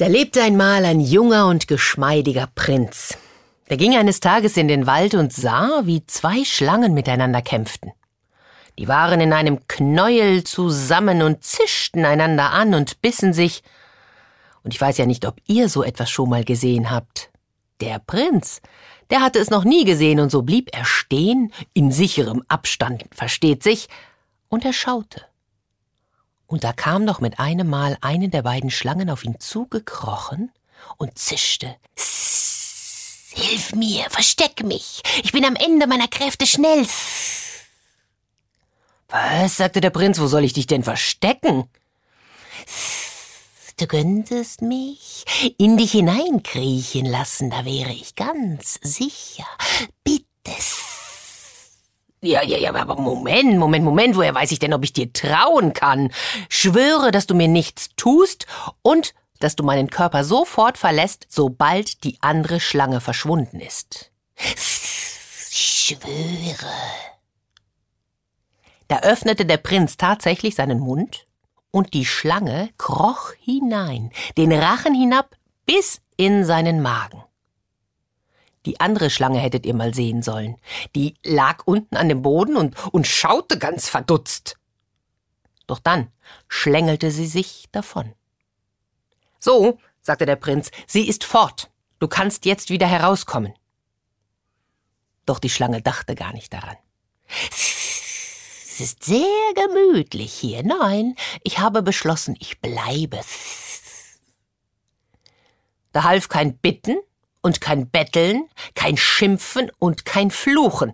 Da lebte einmal ein junger und geschmeidiger Prinz. Der ging eines Tages in den Wald und sah, wie zwei Schlangen miteinander kämpften. Die waren in einem Knäuel zusammen und zischten einander an und bissen sich. Und ich weiß ja nicht, ob ihr so etwas schon mal gesehen habt. Der Prinz, der hatte es noch nie gesehen, und so blieb er stehen, in sicherem Abstand, versteht sich, und er schaute. Und da kam doch mit einem Mal eine der beiden Schlangen auf ihn zugekrochen und zischte. Sss, hilf mir, versteck mich. Ich bin am Ende meiner Kräfte schnell. Sss. Was, sagte der Prinz, wo soll ich dich denn verstecken? Sss, du könntest mich in dich hineinkriechen lassen, da wäre ich ganz sicher. Bitte. Ja, ja, ja, aber Moment, Moment, Moment, woher weiß ich denn, ob ich dir trauen kann? Schwöre, dass du mir nichts tust und dass du meinen Körper sofort verlässt, sobald die andere Schlange verschwunden ist. Schwöre. Da öffnete der Prinz tatsächlich seinen Mund, und die Schlange kroch hinein, den Rachen hinab bis in seinen Magen. Die andere Schlange hättet ihr mal sehen sollen. Die lag unten an dem Boden und, und schaute ganz verdutzt. Doch dann schlängelte sie sich davon. So, sagte der Prinz, sie ist fort. Du kannst jetzt wieder herauskommen. Doch die Schlange dachte gar nicht daran. Es ist sehr gemütlich hier. Nein, ich habe beschlossen, ich bleibe. Da half kein Bitten und kein Betteln, kein Schimpfen und kein Fluchen.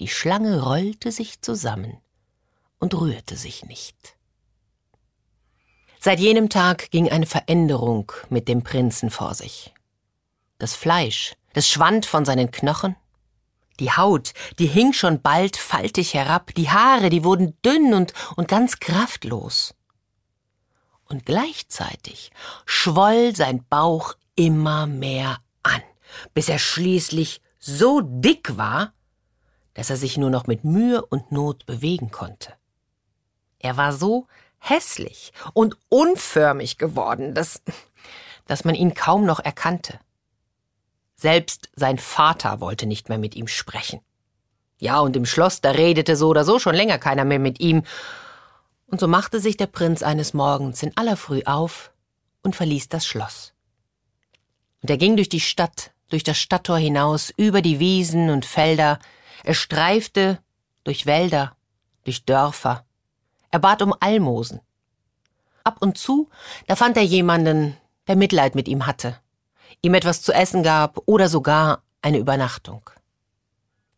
Die Schlange rollte sich zusammen und rührte sich nicht. Seit jenem Tag ging eine Veränderung mit dem Prinzen vor sich. Das Fleisch, das schwand von seinen Knochen, die Haut, die hing schon bald faltig herab, die Haare, die wurden dünn und, und ganz kraftlos. Und gleichzeitig schwoll sein Bauch immer mehr an, bis er schließlich so dick war, dass er sich nur noch mit Mühe und Not bewegen konnte. Er war so hässlich und unförmig geworden, dass, dass man ihn kaum noch erkannte. Selbst sein Vater wollte nicht mehr mit ihm sprechen. Ja, und im Schloss, da redete so oder so schon länger keiner mehr mit ihm. Und so machte sich der Prinz eines Morgens in aller Früh auf und verließ das Schloss. Und er ging durch die Stadt, durch das Stadttor hinaus, über die Wiesen und Felder, er streifte durch Wälder, durch Dörfer, er bat um Almosen. Ab und zu, da fand er jemanden, der Mitleid mit ihm hatte, ihm etwas zu essen gab oder sogar eine Übernachtung.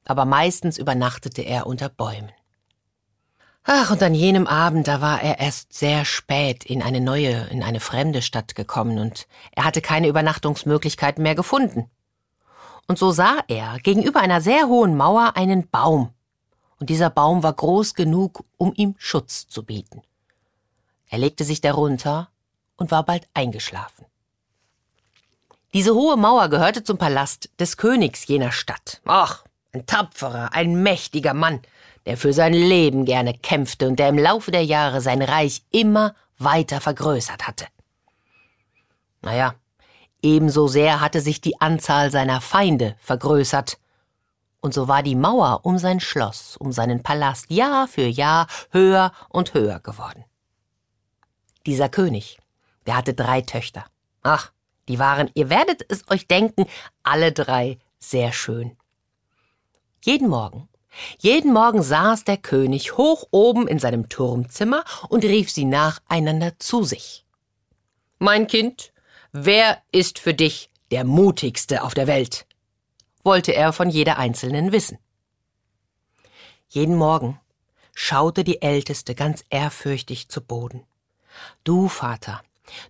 Aber meistens übernachtete er unter Bäumen. Ach, und an jenem Abend, da war er erst sehr spät in eine neue, in eine fremde Stadt gekommen, und er hatte keine Übernachtungsmöglichkeiten mehr gefunden. Und so sah er gegenüber einer sehr hohen Mauer einen Baum, und dieser Baum war groß genug, um ihm Schutz zu bieten. Er legte sich darunter und war bald eingeschlafen. Diese hohe Mauer gehörte zum Palast des Königs jener Stadt. Ach, ein tapferer, ein mächtiger Mann, der für sein Leben gerne kämpfte und der im Laufe der Jahre sein Reich immer weiter vergrößert hatte. Naja, ebenso sehr hatte sich die Anzahl seiner Feinde vergrößert, und so war die Mauer um sein Schloss, um seinen Palast Jahr für Jahr höher und höher geworden. Dieser König, der hatte drei Töchter. Ach, die waren, ihr werdet es euch denken, alle drei sehr schön. Jeden Morgen jeden Morgen saß der König hoch oben in seinem Turmzimmer und rief sie nacheinander zu sich. Mein Kind, wer ist für dich der mutigste auf der Welt? wollte er von jeder einzelnen wissen. Jeden Morgen schaute die Älteste ganz ehrfürchtig zu Boden. Du, Vater,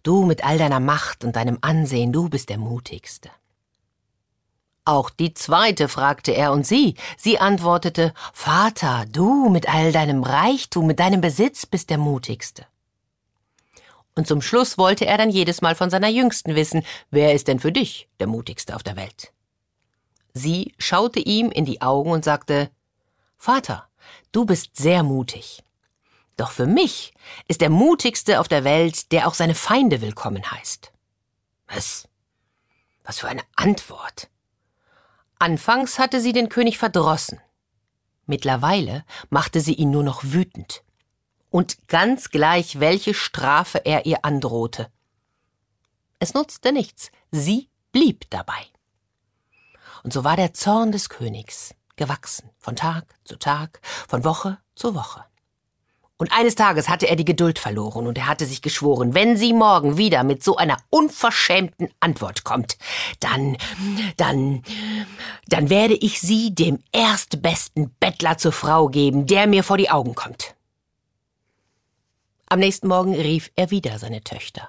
du mit all deiner Macht und deinem Ansehen, du bist der mutigste. Auch die zweite fragte er und sie. Sie antwortete, Vater, du mit all deinem Reichtum, mit deinem Besitz bist der mutigste. Und zum Schluss wollte er dann jedes Mal von seiner Jüngsten wissen, wer ist denn für dich der mutigste auf der Welt? Sie schaute ihm in die Augen und sagte, Vater, du bist sehr mutig. Doch für mich ist der mutigste auf der Welt, der auch seine Feinde willkommen heißt. Was? Was für eine Antwort. Anfangs hatte sie den König verdrossen. Mittlerweile machte sie ihn nur noch wütend. Und ganz gleich, welche Strafe er ihr androhte. Es nutzte nichts, sie blieb dabei. Und so war der Zorn des Königs gewachsen, von Tag zu Tag, von Woche zu Woche. Und eines Tages hatte er die Geduld verloren und er hatte sich geschworen, wenn sie morgen wieder mit so einer unverschämten Antwort kommt, dann, dann, dann werde ich sie dem erstbesten Bettler zur Frau geben, der mir vor die Augen kommt. Am nächsten Morgen rief er wieder seine Töchter.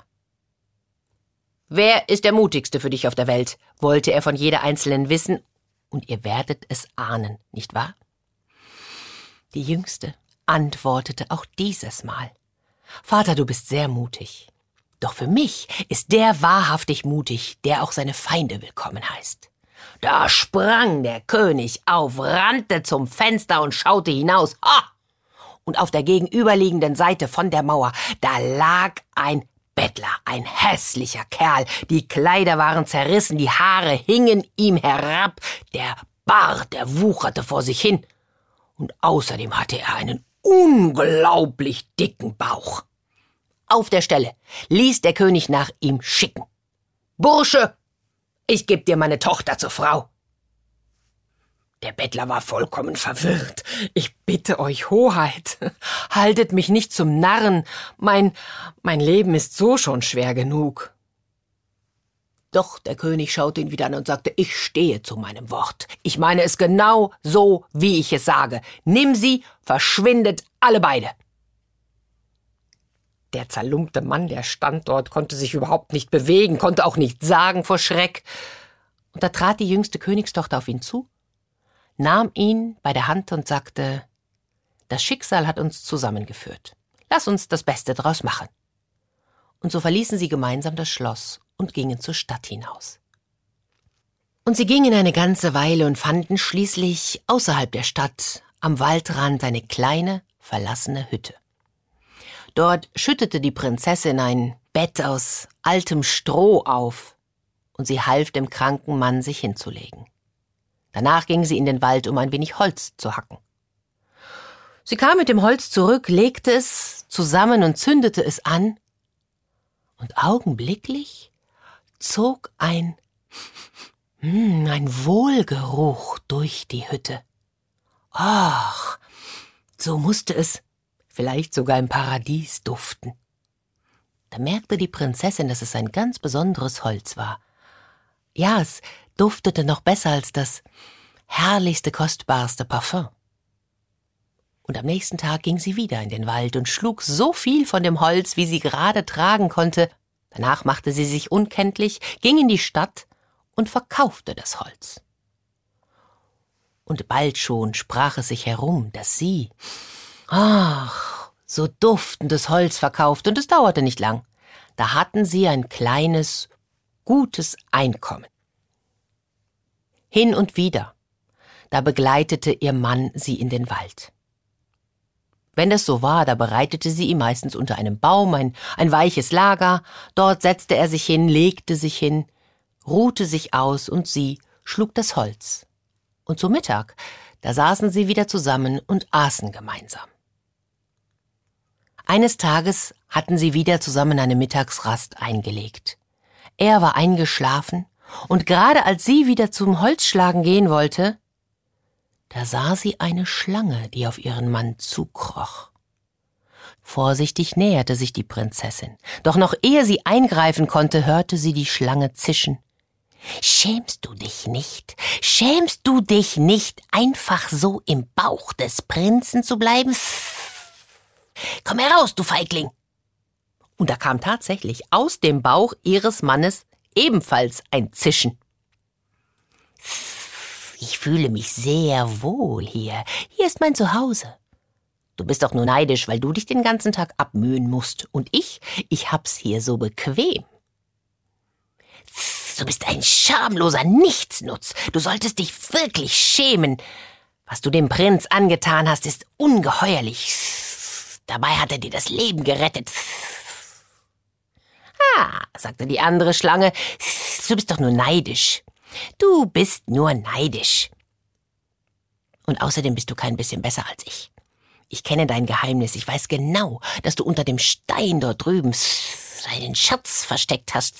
Wer ist der mutigste für dich auf der Welt? wollte er von jeder einzelnen wissen, und ihr werdet es ahnen, nicht wahr? Die jüngste antwortete auch dieses Mal. Vater, du bist sehr mutig. Doch für mich ist der wahrhaftig mutig, der auch seine Feinde willkommen heißt. Da sprang der König auf, rannte zum Fenster und schaute hinaus. Ha! Und auf der gegenüberliegenden Seite von der Mauer, da lag ein Bettler, ein hässlicher Kerl. Die Kleider waren zerrissen, die Haare hingen ihm herab, der Bart, der wucherte vor sich hin. Und außerdem hatte er einen unglaublich dicken Bauch. Auf der Stelle ließ der König nach ihm schicken. Bursche, ich geb dir meine Tochter zur Frau. Der Bettler war vollkommen verwirrt. Ich bitte euch, Hoheit, haltet mich nicht zum Narren. Mein, mein Leben ist so schon schwer genug. Doch der König schaute ihn wieder an und sagte, ich stehe zu meinem Wort. Ich meine es genau so, wie ich es sage. Nimm sie, verschwindet alle beide. Der zerlumpte Mann, der stand dort, konnte sich überhaupt nicht bewegen, konnte auch nichts sagen vor Schreck. Und da trat die jüngste Königstochter auf ihn zu, nahm ihn bei der Hand und sagte, das Schicksal hat uns zusammengeführt. Lass uns das Beste draus machen. Und so verließen sie gemeinsam das Schloss und gingen zur Stadt hinaus. Und sie gingen eine ganze Weile und fanden schließlich außerhalb der Stadt am Waldrand eine kleine, verlassene Hütte. Dort schüttete die Prinzessin ein Bett aus altem Stroh auf, und sie half dem kranken Mann, sich hinzulegen. Danach ging sie in den Wald, um ein wenig Holz zu hacken. Sie kam mit dem Holz zurück, legte es zusammen und zündete es an, und augenblicklich zog ein, hm, ein Wohlgeruch durch die Hütte. Ach, so musste es vielleicht sogar im Paradies duften. Da merkte die Prinzessin, dass es ein ganz besonderes Holz war. Ja, es duftete noch besser als das herrlichste, kostbarste Parfum. Und am nächsten Tag ging sie wieder in den Wald und schlug so viel von dem Holz, wie sie gerade tragen konnte, Danach machte sie sich unkenntlich, ging in die Stadt und verkaufte das Holz. Und bald schon sprach es sich herum, dass sie, ach, so duftendes Holz verkauft, und es dauerte nicht lang. Da hatten sie ein kleines, gutes Einkommen. Hin und wieder, da begleitete ihr Mann sie in den Wald. Wenn das so war, da bereitete sie ihm meistens unter einem Baum ein, ein weiches Lager, dort setzte er sich hin, legte sich hin, ruhte sich aus und sie schlug das Holz. Und zu Mittag, da saßen sie wieder zusammen und aßen gemeinsam. Eines Tages hatten sie wieder zusammen eine Mittagsrast eingelegt. Er war eingeschlafen, und gerade als sie wieder zum Holzschlagen gehen wollte, da sah sie eine Schlange, die auf ihren Mann zukroch. Vorsichtig näherte sich die Prinzessin, doch noch ehe sie eingreifen konnte, hörte sie die Schlange zischen. Schämst du dich nicht? Schämst du dich nicht, einfach so im Bauch des Prinzen zu bleiben? Komm heraus, du Feigling! Und da kam tatsächlich aus dem Bauch ihres Mannes ebenfalls ein Zischen. Ich fühle mich sehr wohl hier. Hier ist mein Zuhause. Du bist doch nur neidisch, weil du dich den ganzen Tag abmühen musst. Und ich, ich hab's hier so bequem. Du bist ein schamloser Nichtsnutz. Du solltest dich wirklich schämen. Was du dem Prinz angetan hast, ist ungeheuerlich. Dabei hat er dir das Leben gerettet. Ha, sagte die andere Schlange, du bist doch nur neidisch. Du bist nur neidisch. Und außerdem bist du kein bisschen besser als ich. Ich kenne dein Geheimnis. Ich weiß genau, dass du unter dem Stein dort drüben deinen Schatz versteckt hast.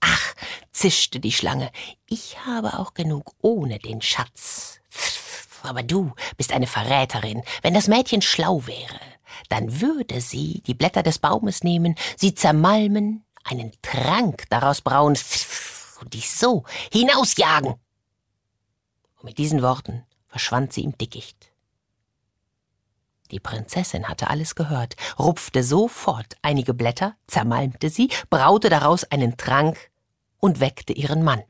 Ach, zischte die Schlange, ich habe auch genug ohne den Schatz. Aber du bist eine Verräterin. Wenn das Mädchen schlau wäre, dann würde sie die Blätter des Baumes nehmen, sie zermalmen, einen Trank daraus brauen und dich so hinausjagen. Und mit diesen Worten verschwand sie im Dickicht. Die Prinzessin hatte alles gehört, rupfte sofort einige Blätter, zermalmte sie, braute daraus einen Trank und weckte ihren Mann.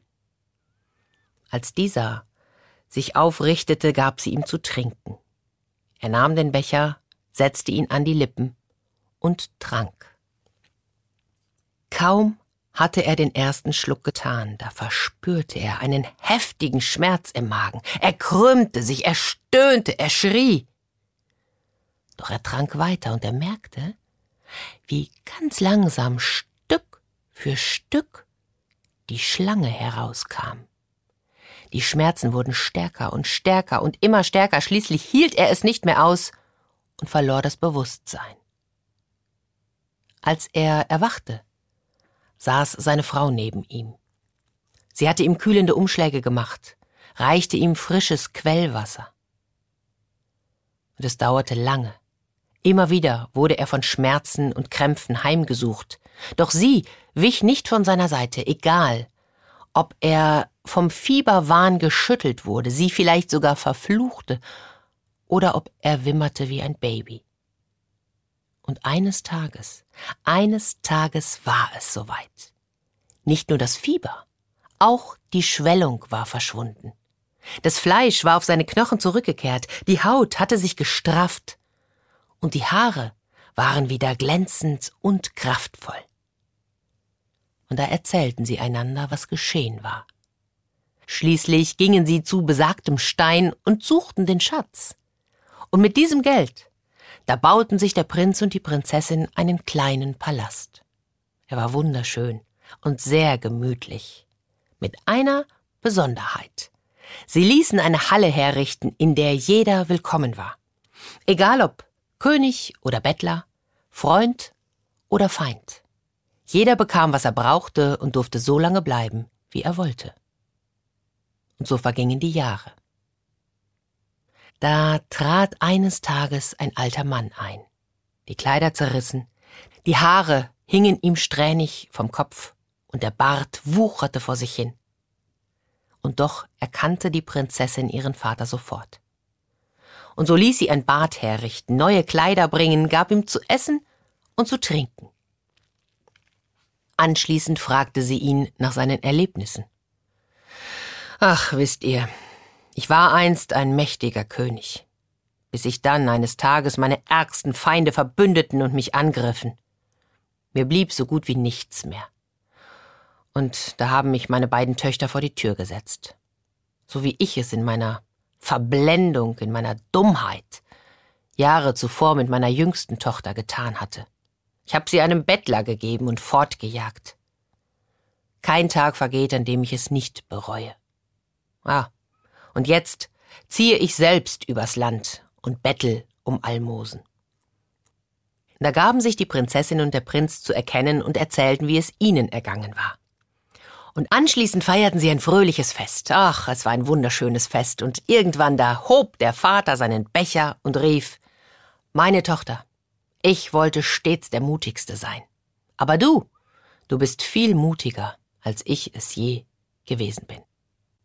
Als dieser sich aufrichtete, gab sie ihm zu trinken. Er nahm den Becher, setzte ihn an die Lippen und trank. Kaum hatte er den ersten Schluck getan, da verspürte er einen heftigen Schmerz im Magen. Er krümmte sich, er stöhnte, er schrie. Doch er trank weiter und er merkte, wie ganz langsam Stück für Stück die Schlange herauskam. Die Schmerzen wurden stärker und stärker und immer stärker, schließlich hielt er es nicht mehr aus und verlor das Bewusstsein. Als er erwachte, saß seine Frau neben ihm. Sie hatte ihm kühlende Umschläge gemacht, reichte ihm frisches Quellwasser. Und es dauerte lange. Immer wieder wurde er von Schmerzen und Krämpfen heimgesucht, doch sie wich nicht von seiner Seite, egal, ob er vom Fieberwahn geschüttelt wurde, sie vielleicht sogar verfluchte, oder ob er wimmerte wie ein Baby. Und eines Tages, eines Tages war es soweit. Nicht nur das Fieber, auch die Schwellung war verschwunden. Das Fleisch war auf seine Knochen zurückgekehrt, die Haut hatte sich gestrafft, und die Haare waren wieder glänzend und kraftvoll. Und da erzählten sie einander, was geschehen war. Schließlich gingen sie zu besagtem Stein und suchten den Schatz. Und mit diesem Geld, da bauten sich der Prinz und die Prinzessin einen kleinen Palast. Er war wunderschön und sehr gemütlich. Mit einer Besonderheit. Sie ließen eine Halle herrichten, in der jeder willkommen war. Egal ob König oder Bettler, Freund oder Feind. Jeder bekam, was er brauchte und durfte so lange bleiben, wie er wollte. Und so vergingen die Jahre. Da trat eines Tages ein alter Mann ein, die Kleider zerrissen, die Haare hingen ihm strähnig vom Kopf und der Bart wucherte vor sich hin. Und doch erkannte die Prinzessin ihren Vater sofort und so ließ sie ein Bad herrichten, neue Kleider bringen, gab ihm zu essen und zu trinken. Anschließend fragte sie ihn nach seinen Erlebnissen. Ach, wisst ihr, ich war einst ein mächtiger König, bis sich dann eines Tages meine ärgsten Feinde verbündeten und mich angriffen. Mir blieb so gut wie nichts mehr. Und da haben mich meine beiden Töchter vor die Tür gesetzt. So wie ich es in meiner Verblendung, in meiner Dummheit Jahre zuvor mit meiner jüngsten Tochter getan hatte. Ich habe sie einem Bettler gegeben und fortgejagt. Kein Tag vergeht, an dem ich es nicht bereue. Ah, und jetzt ziehe ich selbst übers Land und bettel um Almosen. Da gaben sich die Prinzessin und der Prinz zu erkennen und erzählten, wie es ihnen ergangen war. Und anschließend feierten sie ein fröhliches Fest. Ach, es war ein wunderschönes Fest. Und irgendwann da hob der Vater seinen Becher und rief, Meine Tochter, ich wollte stets der mutigste sein. Aber du, du bist viel mutiger, als ich es je gewesen bin.